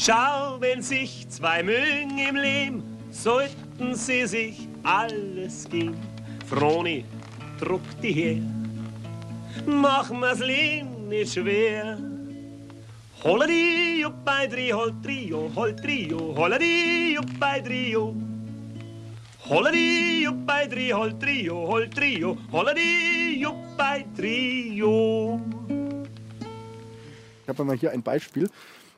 Schau, wenn sich zwei mögen im Leben, sollten sie sich alles geben. Froni, druck die her, mach mir's Leben nicht schwer. Holla die bei Trio, hol Trio, hol Trio, holla die bei Trio. Holla bei Trio, hol Trio, hol Trio, holla bei Trio. Ich habe mal hier ein Beispiel.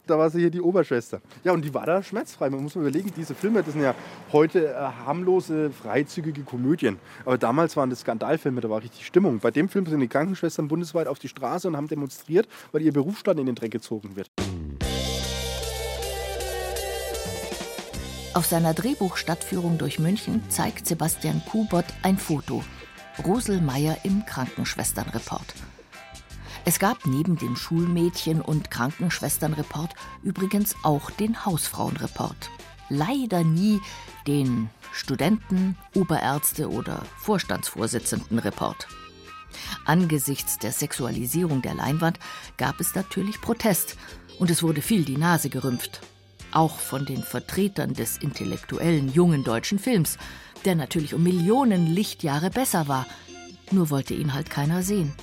Da war sie hier die Oberschwester. Ja, und die war da schmerzfrei. Man muss mal überlegen, diese Filme, das sind ja heute äh, harmlose, freizügige Komödien. Aber damals waren das Skandalfilme, da war richtig Stimmung. Bei dem Film sind die Krankenschwestern bundesweit auf die Straße und haben demonstriert, weil ihr Berufsstand in den Dreck gezogen wird. Auf seiner Drehbuchstadtführung durch München zeigt Sebastian Kubot ein Foto. Rosel Meyer im Krankenschwesternreport. Es gab neben dem Schulmädchen- und Krankenschwesternreport übrigens auch den Hausfrauenreport. Leider nie den Studenten-, Oberärzte- oder Vorstandsvorsitzendenreport. Angesichts der Sexualisierung der Leinwand gab es natürlich Protest und es wurde viel die Nase gerümpft. Auch von den Vertretern des intellektuellen jungen deutschen Films, der natürlich um Millionen Lichtjahre besser war. Nur wollte ihn halt keiner sehen.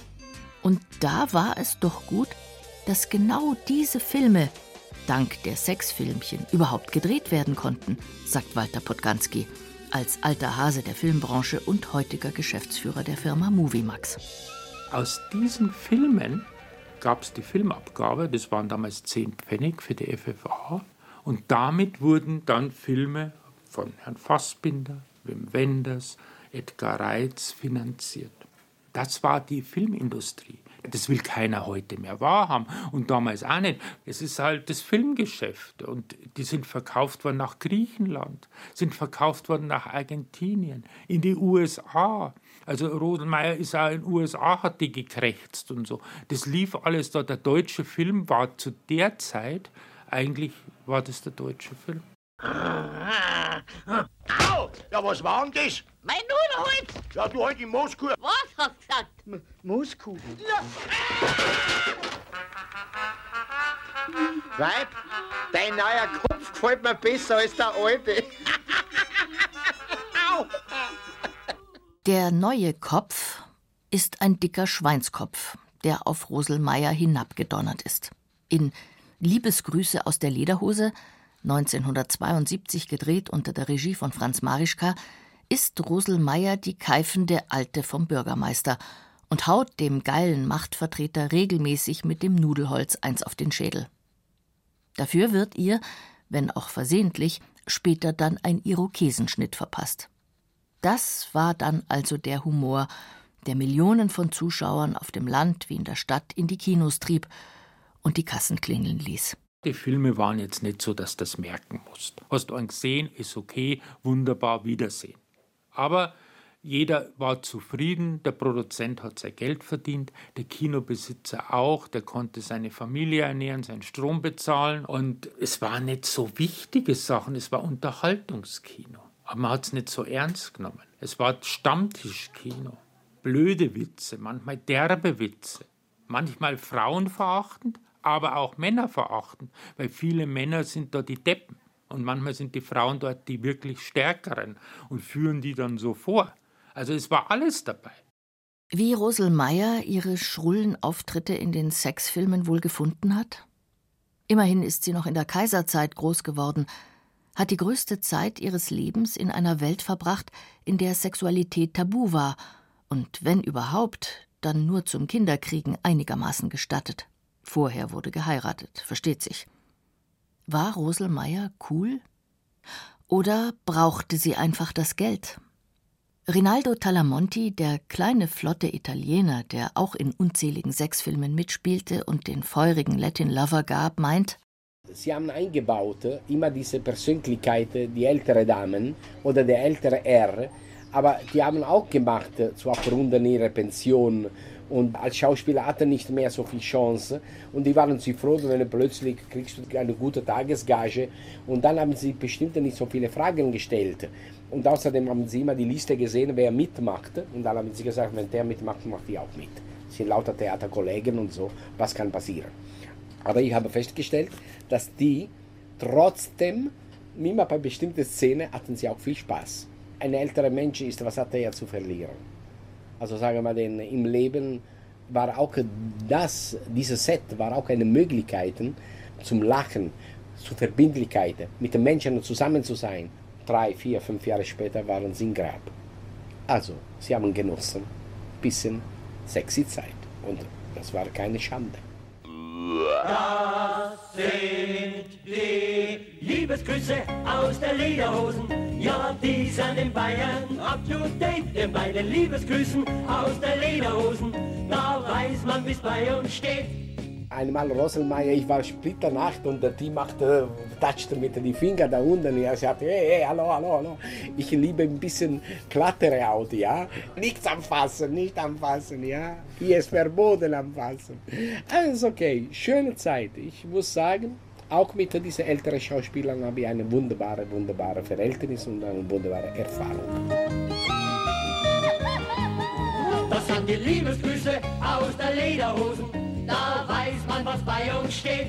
Und da war es doch gut, dass genau diese Filme dank der Sexfilmchen überhaupt gedreht werden konnten, sagt Walter Podganski, als alter Hase der Filmbranche und heutiger Geschäftsführer der Firma Moviemax. Aus diesen Filmen gab es die Filmabgabe, das waren damals 10 Pfennig für die FFA. Und damit wurden dann Filme von Herrn Fassbinder, Wim Wenders, Edgar Reitz finanziert. Das war die Filmindustrie. Das will keiner heute mehr wahrhaben und damals auch nicht. Es ist halt das Filmgeschäft und die sind verkauft worden nach Griechenland, sind verkauft worden nach Argentinien, in die USA. Also Rodelmeier ist auch in den USA, hat die gekrächzt und so. Das lief alles da. Der deutsche Film war zu der Zeit, eigentlich war das der deutsche Film. Au! Ja, was war denn das? Mein Nudelholz! Ja, du halt die Mooskuh. Du gesagt? Mooskuh? Weib, dein neuer Kopf gefällt mir besser als der alte. Au! Der neue Kopf ist ein dicker Schweinskopf, der auf Rosel Meyer hinabgedonnert ist. In Liebesgrüße aus der Lederhose, 1972 gedreht unter der Regie von Franz Marischka, ist Rosel Meyer die keifende Alte vom Bürgermeister und haut dem geilen Machtvertreter regelmäßig mit dem Nudelholz eins auf den Schädel. Dafür wird ihr, wenn auch versehentlich, später dann ein Irokesenschnitt verpasst. Das war dann also der Humor, der Millionen von Zuschauern auf dem Land wie in der Stadt in die Kinos trieb und die Kassen klingeln ließ. Die Filme waren jetzt nicht so, dass du das merken musst. Hast du einen gesehen, ist okay, wunderbar, Wiedersehen. Aber jeder war zufrieden, der Produzent hat sein Geld verdient, der Kinobesitzer auch, der konnte seine Familie ernähren, seinen Strom bezahlen und es waren nicht so wichtige Sachen, es war Unterhaltungskino. Aber man hat es nicht so ernst genommen. Es war Stammtischkino. Blöde Witze, manchmal derbe Witze, manchmal frauenverachtend, aber auch männerverachtend, weil viele Männer sind da die Deppen. Und manchmal sind die Frauen dort die wirklich Stärkeren und führen die dann so vor. Also es war alles dabei. Wie Rosel Meyer ihre schrullen Auftritte in den Sexfilmen wohl gefunden hat? Immerhin ist sie noch in der Kaiserzeit groß geworden, hat die größte Zeit ihres Lebens in einer Welt verbracht, in der Sexualität tabu war und wenn überhaupt, dann nur zum Kinderkriegen einigermaßen gestattet. Vorher wurde geheiratet, versteht sich. War Rosel Meyer cool? Oder brauchte sie einfach das Geld? Rinaldo Talamonti, der kleine flotte Italiener, der auch in unzähligen Sexfilmen mitspielte und den feurigen Latin Lover gab, meint, Sie haben eingebaut immer diese Persönlichkeit, die ältere Damen oder der ältere Herr, aber die haben auch gemacht, zu aufrunden ihrer Pension und als Schauspieler hatte nicht mehr so viel Chance und die waren sie froh, wenn plötzlich kriegst du eine gute Tagesgage und dann haben sie bestimmt nicht so viele Fragen gestellt und außerdem haben sie immer die Liste gesehen, wer mitmacht und dann haben sie gesagt, wenn der mitmacht, macht die auch mit. Es sind lauter Theaterkollegen und so, was kann passieren. Aber ich habe festgestellt, dass die trotzdem, immer bei bestimmten Szenen, hatten sie auch viel Spaß. Ein älterer Mensch ist, was hat er ja zu verlieren? Also sagen wir mal, im Leben war auch das, dieses Set war auch eine Möglichkeit zum Lachen, zu Verbindlichkeiten, mit den Menschen zusammen zu sein. Drei, vier, fünf Jahre später waren sie im Grab. Also, sie haben genossen, bisschen sexy Zeit. Und das war keine Schande. Das sind die Liebesgrüße aus der Lederhosen. Ja, die sind in Bayern up to date. Denn bei den Liebesgrüßen aus der Lederhosen, da weiß man, wie's bei uns steht. Einmal Roselmeier, ich war splitternacht und Team machte, touchte mit den Fingern da unten. Er sagte, hey, hey, hallo, hallo, hallo. Ich liebe ein bisschen glattere Haut, ja. Nichts anfassen, nicht anfassen, ja. Hier ist verboten anfassen. Alles okay, schöne Zeit. Ich muss sagen, auch mit diesen älteren Schauspielern habe ich eine wunderbare, wunderbare Verhältnis und eine wunderbare Erfahrung. Das sind die Liebesgrüße aus der Lederhosen. Da weiß man, was bei uns steht.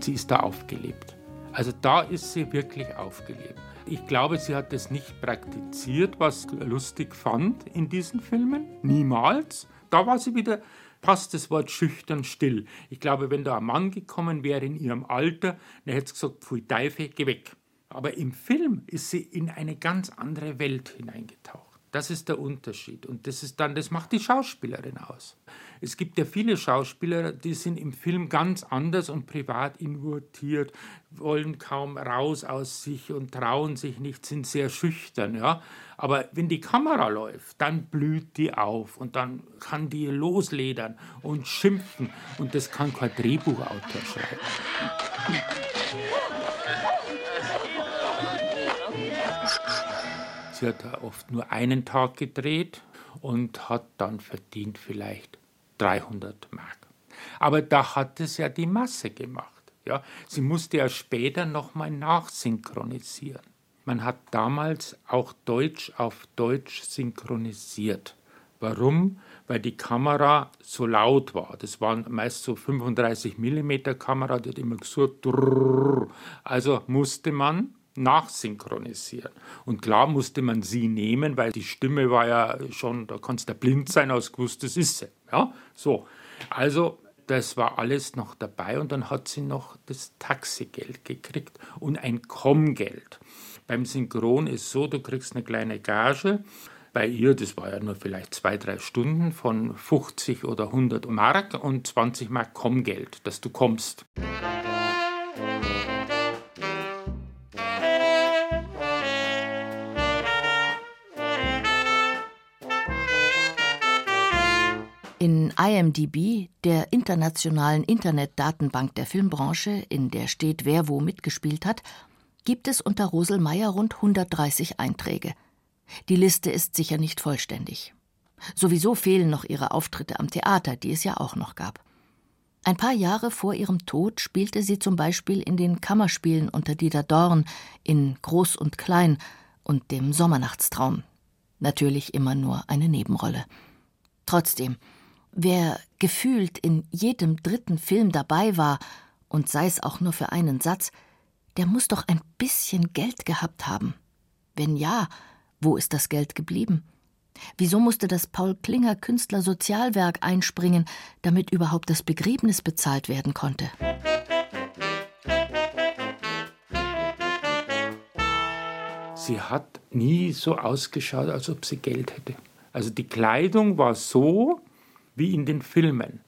Sie ist da aufgelebt. Also da ist sie wirklich aufgelebt. Ich glaube, sie hat es nicht praktiziert, was lustig fand in diesen Filmen. Niemals. Da war sie wieder, passt das Wort schüchtern still. Ich glaube, wenn da ein Mann gekommen wäre in ihrem Alter, dann hätte sie gesagt, pfui Teufel, geh weg. Aber im Film ist sie in eine ganz andere Welt hineingetaucht. Das ist der Unterschied. Und das ist dann, das macht die Schauspielerin aus. Es gibt ja viele Schauspieler, die sind im Film ganz anders und privat invertiert, wollen kaum raus aus sich und trauen sich nicht, sind sehr schüchtern. Ja? Aber wenn die Kamera läuft, dann blüht die auf und dann kann die losledern und schimpfen. Und das kann kein Drehbuchautor schreiben. Sie hat oft nur einen Tag gedreht und hat dann verdient vielleicht 300 Mark. Aber da hat es ja die Masse gemacht. Ja, sie musste ja später nochmal nachsynchronisieren. Man hat damals auch Deutsch auf Deutsch synchronisiert. Warum? Weil die Kamera so laut war. Das waren meist so 35 mm Kamera, die hat immer gesagt, drrr. also musste man nachsynchronisieren. Und klar musste man sie nehmen, weil die Stimme war ja schon, da kannst du blind sein, aus gewusst, das ist sie. Ja, so. Also, das war alles noch dabei und dann hat sie noch das Taxigeld gekriegt und ein Kommgeld. Beim Synchron ist so, du kriegst eine kleine Gage. Bei ihr, das war ja nur vielleicht zwei, drei Stunden von 50 oder 100 Mark und 20 Mark Kommgeld, dass du kommst. In IMDb, der internationalen Internetdatenbank der Filmbranche, in der steht, wer wo mitgespielt hat, gibt es unter Rosel Meyer rund 130 Einträge. Die Liste ist sicher nicht vollständig. Sowieso fehlen noch ihre Auftritte am Theater, die es ja auch noch gab. Ein paar Jahre vor ihrem Tod spielte sie zum Beispiel in den Kammerspielen unter Dieter Dorn, in Groß und Klein und dem Sommernachtstraum. Natürlich immer nur eine Nebenrolle. Trotzdem, wer gefühlt in jedem dritten Film dabei war, und sei es auch nur für einen Satz, der muss doch ein bisschen Geld gehabt haben. Wenn ja, wo ist das Geld geblieben? Wieso musste das Paul Klinger Künstlersozialwerk einspringen, damit überhaupt das Begräbnis bezahlt werden konnte? Sie hat nie so ausgeschaut, als ob sie Geld hätte. Also die Kleidung war so wie in den Filmen.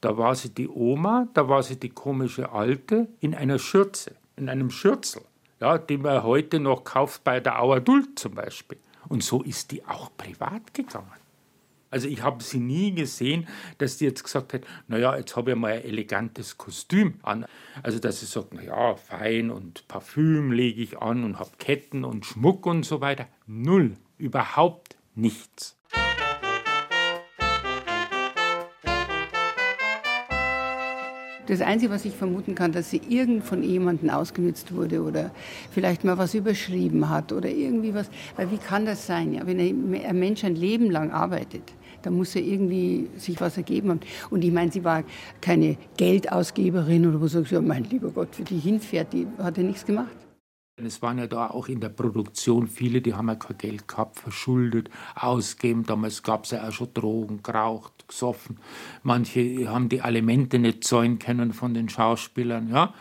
Da war sie die Oma, da war sie die komische Alte in einer Schürze, in einem Schürzel, ja, die man heute noch kauft bei der Auer zum Beispiel. Und so ist die auch privat gegangen. Also ich habe sie nie gesehen, dass die jetzt gesagt hat, naja, jetzt habe ich mal ein elegantes Kostüm an. Also dass sie sagt, naja, fein und Parfüm lege ich an und habe Ketten und Schmuck und so weiter. Null, überhaupt nichts. Das Einzige, was ich vermuten kann, dass sie irgend von jemandem ausgenützt wurde oder vielleicht mal was überschrieben hat oder irgendwie was. Weil wie kann das sein? Ja? Wenn ein Mensch ein Leben lang arbeitet, dann muss er irgendwie sich was ergeben haben. Und ich meine, sie war keine Geldausgeberin oder wo du sagst, ja, mein lieber Gott, für die hinfährt, die hat ja nichts gemacht. Es waren ja da auch in der Produktion viele, die haben ja kein Geld gehabt, verschuldet, ausgegeben. Damals gab es ja auch schon Drogen, geraucht, gesoffen. Manche haben die Alimente nicht zahlen können von den Schauspielern. Ja?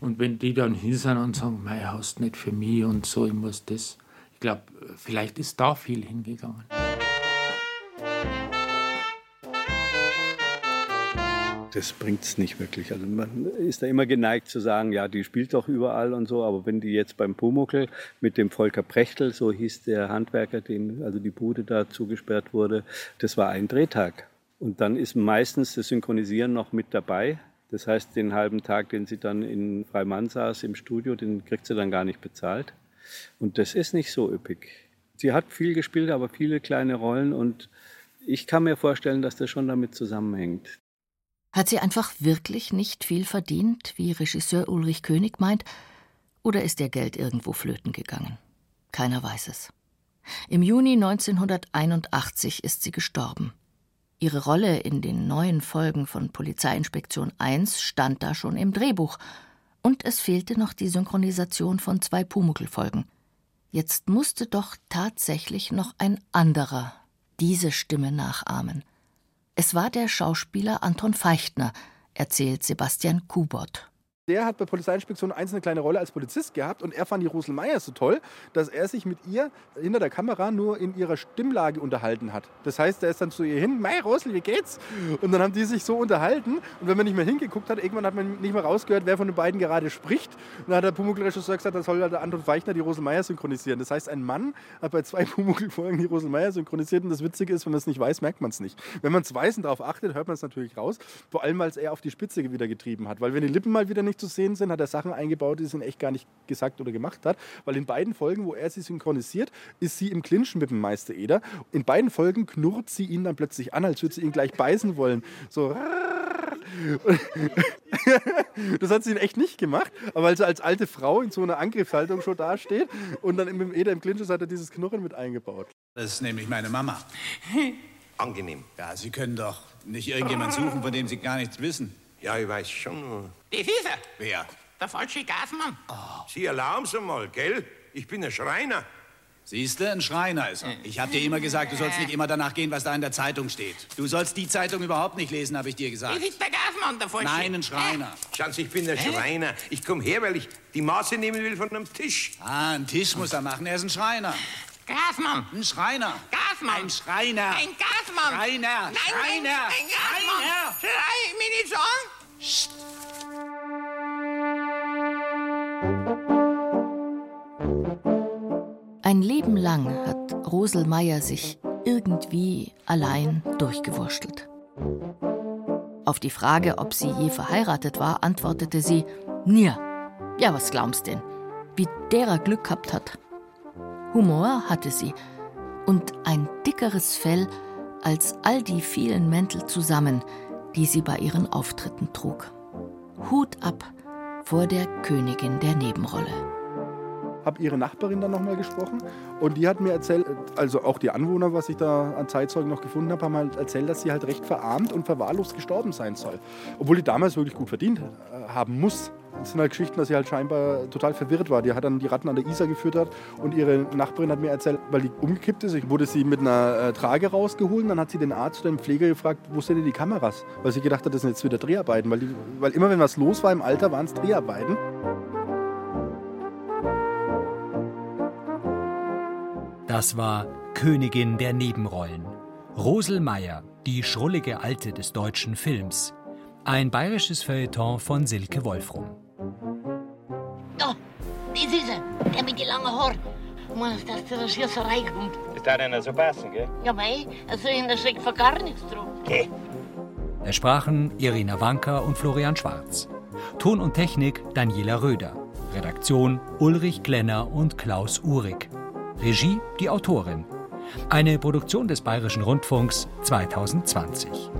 Und wenn die dann hin sind und sagen, mei, hast nicht für mich und so, ich muss das. Ich glaube, vielleicht ist da viel hingegangen. Das bringt es nicht wirklich. Also man ist da immer geneigt zu sagen, ja, die spielt doch überall und so, aber wenn die jetzt beim Pumuckel mit dem Volker Prechtel, so hieß der Handwerker, dem also die Bude da zugesperrt wurde, das war ein Drehtag. Und dann ist meistens das Synchronisieren noch mit dabei. Das heißt, den halben Tag, den sie dann in Freimann saß im Studio, den kriegt sie dann gar nicht bezahlt. Und das ist nicht so üppig. Sie hat viel gespielt, aber viele kleine Rollen und ich kann mir vorstellen, dass das schon damit zusammenhängt. Hat sie einfach wirklich nicht viel verdient, wie Regisseur Ulrich König meint, oder ist ihr Geld irgendwo flöten gegangen? Keiner weiß es. Im Juni 1981 ist sie gestorben. Ihre Rolle in den neuen Folgen von Polizeiinspektion 1 stand da schon im Drehbuch, und es fehlte noch die Synchronisation von zwei Pumuckl-Folgen. Jetzt musste doch tatsächlich noch ein anderer diese Stimme nachahmen. Es war der Schauspieler Anton Feichtner, erzählt Sebastian Kubot. Der hat bei Polizeiinspektion 1 eine kleine Rolle als Polizist gehabt und er fand die Rosel Meier so toll, dass er sich mit ihr hinter der Kamera nur in ihrer Stimmlage unterhalten hat. Das heißt, er ist dann zu ihr hin, Mei Rosel, wie geht's? Und dann haben die sich so unterhalten und wenn man nicht mehr hingeguckt hat, irgendwann hat man nicht mehr rausgehört, wer von den beiden gerade spricht. Und dann hat der Pumuckl-Regisseur gesagt, dann soll der Anton Feichner die Rosel Meier synchronisieren. Das heißt, ein Mann hat bei zwei Pumuckl-Folgen die Rosel Meier synchronisiert und das Witzige ist, wenn man es nicht weiß, merkt man es nicht. Wenn man es weiß und darauf achtet, hört man es natürlich raus. Vor allem, weil es er auf die Spitze wieder getrieben hat. Weil wenn die Lippen mal wieder nicht zu sehen sind, hat er Sachen eingebaut, die sie echt gar nicht gesagt oder gemacht hat. Weil in beiden Folgen, wo er sie synchronisiert, ist sie im Clinchen mit dem Meister Eder. In beiden Folgen knurrt sie ihn dann plötzlich an, als würde sie ihn gleich beißen wollen. So. Das hat sie ihn echt nicht gemacht, aber weil sie als alte Frau in so einer Angriffshaltung schon dasteht und dann mit dem Eder im Clinch ist, hat er dieses Knurren mit eingebaut. Das ist nämlich meine Mama. Angenehm. Ja, Sie können doch nicht irgendjemand suchen, von dem Sie gar nichts wissen. Ja, ich weiß schon. Das ist er. Wer? Der falsche Gasmann. Sie erlauben Sie mal, gell? Ich bin ein Schreiner. Siehst du, ein Schreiner ist er. Ich hab dir immer gesagt, du sollst nicht immer danach gehen, was da in der Zeitung steht. Du sollst die Zeitung überhaupt nicht lesen, habe ich dir gesagt. Das ist der Gasmann, der falsche. Nein, ein Schreiner. Sie, ich bin ein Schreiner. Ich komme her, weil ich die Maße nehmen will von einem Tisch. Ah, einen Tisch muss er machen. Er ist ein Schreiner. Gasmann. Ein Schreiner. Gasmann. Ein Schreiner. Ein Gasmann. Schreiner. Nein, Schreiner. Ein, ein Gasmann. Schrei mich nicht so an. Ein Leben lang hat Rosel Meier sich irgendwie allein durchgewurschtelt. Auf die Frage, ob sie je verheiratet war, antwortete sie: Nie. Ja, was glaubst denn? Wie derer Glück gehabt hat. Humor hatte sie und ein dickeres Fell als all die vielen Mäntel zusammen, die sie bei ihren Auftritten trug. Hut ab vor der Königin der Nebenrolle. habe ihre Nachbarin dann nochmal gesprochen und die hat mir erzählt, also auch die Anwohner, was ich da an Zeitzeugen noch gefunden habe, haben halt erzählt, dass sie halt recht verarmt und verwahrlost gestorben sein soll. Obwohl die damals wirklich gut verdient äh, haben muss. Das sind halt Geschichten, dass sie halt scheinbar total verwirrt war. Die hat dann die Ratten an der Isar geführt hat und ihre Nachbarin hat mir erzählt, weil die umgekippt ist, wurde sie mit einer äh, Trage rausgeholt. Dann hat sie den Arzt oder den Pfleger gefragt, wo sind denn die Kameras? Weil sie gedacht hat, das sind jetzt wieder Dreharbeiten. Weil, die, weil immer wenn was los war im Alter, waren es Dreharbeiten. Das war Königin der Nebenrollen. Rosel Meyer, die schrullige Alte des deutschen Films. Ein bayerisches Feuilleton von Silke Wolfrum. Da, das ist er, der mit den langen Haaren. Muss, dass der Schießerei kommt. Ist da denn so passen, gell? Ja, mei, also in der steckt von gar nichts drauf. Geh. Es sprachen Irina Wanker und Florian Schwarz. Ton und Technik Daniela Röder. Redaktion Ulrich Glenner und Klaus Uhrig. Regie die Autorin. Eine Produktion des Bayerischen Rundfunks 2020.